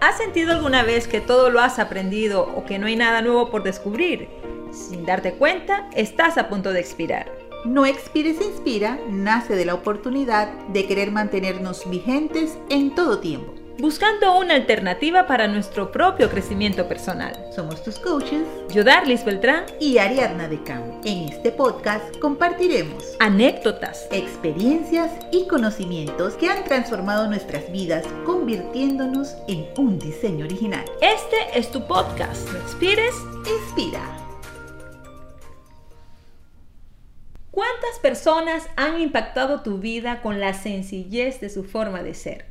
¿Has sentido alguna vez que todo lo has aprendido o que no hay nada nuevo por descubrir? Sin darte cuenta, estás a punto de expirar. No Expires Inspira nace de la oportunidad de querer mantenernos vigentes en todo tiempo buscando una alternativa para nuestro propio crecimiento personal. Somos tus coaches, Yodarlis Beltrán y Ariadna de Cam. En este podcast compartiremos anécdotas, experiencias y conocimientos que han transformado nuestras vidas, convirtiéndonos en un diseño original. Este es tu podcast. ¿No expires? Inspira. ¿Cuántas personas han impactado tu vida con la sencillez de su forma de ser?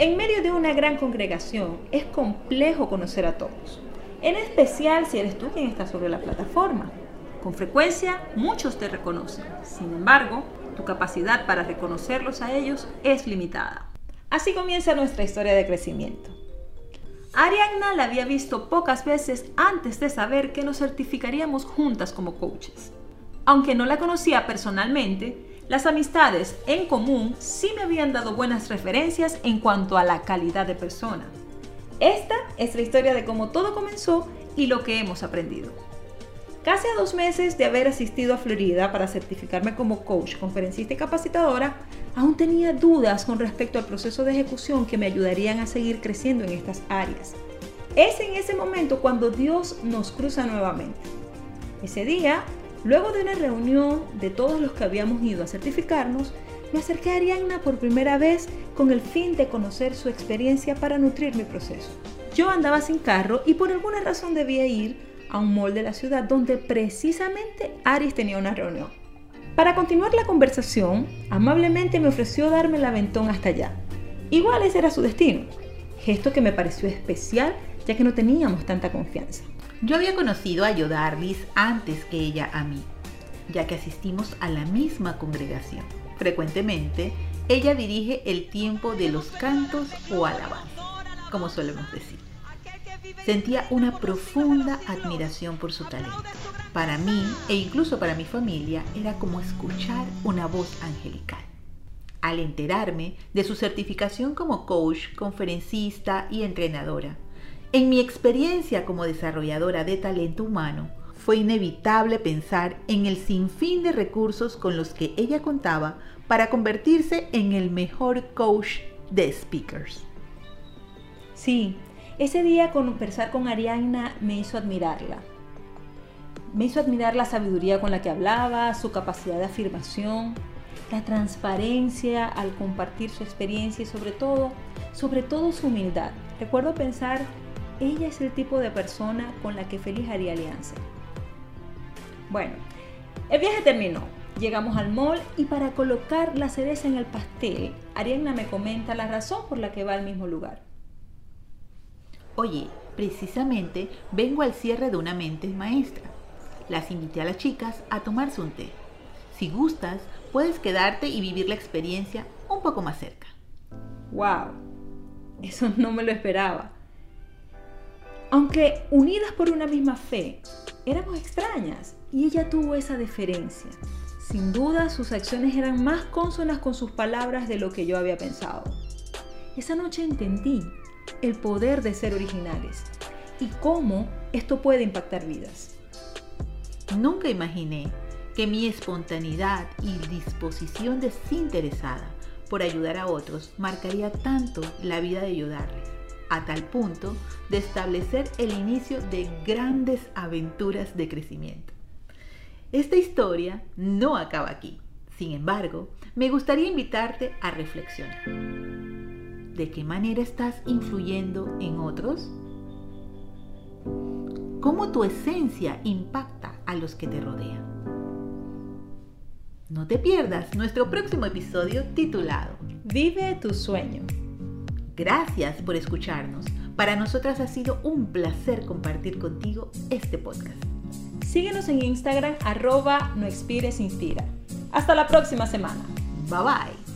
En medio de una gran congregación es complejo conocer a todos, en especial si eres tú quien está sobre la plataforma. Con frecuencia muchos te reconocen, sin embargo, tu capacidad para reconocerlos a ellos es limitada. Así comienza nuestra historia de crecimiento. Ariadna la había visto pocas veces antes de saber que nos certificaríamos juntas como coaches. Aunque no la conocía personalmente, las amistades en común sí me habían dado buenas referencias en cuanto a la calidad de persona. Esta es la historia de cómo todo comenzó y lo que hemos aprendido. Casi a dos meses de haber asistido a Florida para certificarme como coach, conferencista y capacitadora, aún tenía dudas con respecto al proceso de ejecución que me ayudarían a seguir creciendo en estas áreas. Es en ese momento cuando Dios nos cruza nuevamente. Ese día Luego de una reunión de todos los que habíamos ido a certificarnos, me acerqué a Arianna por primera vez con el fin de conocer su experiencia para nutrir mi proceso. Yo andaba sin carro y por alguna razón debía ir a un mall de la ciudad donde precisamente Aris tenía una reunión. Para continuar la conversación, amablemente me ofreció darme el aventón hasta allá. Igual ese era su destino, gesto que me pareció especial ya que no teníamos tanta confianza. Yo había conocido a Yodarlis antes que ella a mí, ya que asistimos a la misma congregación. Frecuentemente, ella dirige el tiempo de los cantos o alabanza, como solemos decir. Sentía una profunda admiración por su talento. Para mí, e incluso para mi familia, era como escuchar una voz angelical. Al enterarme de su certificación como coach, conferencista y entrenadora, en mi experiencia como desarrolladora de talento humano, fue inevitable pensar en el sinfín de recursos con los que ella contaba para convertirse en el mejor coach de speakers. Sí, ese día conversar con Arianna me hizo admirarla. Me hizo admirar la sabiduría con la que hablaba, su capacidad de afirmación, la transparencia al compartir su experiencia y sobre todo, sobre todo su humildad. Recuerdo pensar ella es el tipo de persona con la que feliz haría alianza. Bueno, el viaje terminó. Llegamos al mall y para colocar la cereza en el pastel, Ariadna me comenta la razón por la que va al mismo lugar. Oye, precisamente vengo al cierre de una mente maestra. Las invité a las chicas a tomarse un té. Si gustas, puedes quedarte y vivir la experiencia un poco más cerca. ¡Wow! Eso no me lo esperaba. Aunque unidas por una misma fe, éramos extrañas y ella tuvo esa deferencia. Sin duda sus acciones eran más consonas con sus palabras de lo que yo había pensado. Esa noche entendí el poder de ser originales y cómo esto puede impactar vidas. Nunca imaginé que mi espontaneidad y disposición desinteresada por ayudar a otros marcaría tanto la vida de ayudarles a tal punto de establecer el inicio de grandes aventuras de crecimiento. Esta historia no acaba aquí. Sin embargo, me gustaría invitarte a reflexionar. ¿De qué manera estás influyendo en otros? ¿Cómo tu esencia impacta a los que te rodean? No te pierdas nuestro próximo episodio titulado Vive tu sueño. Gracias por escucharnos. Para nosotras ha sido un placer compartir contigo este podcast. Síguenos en Instagram arroba no inspira. Hasta la próxima semana. Bye bye.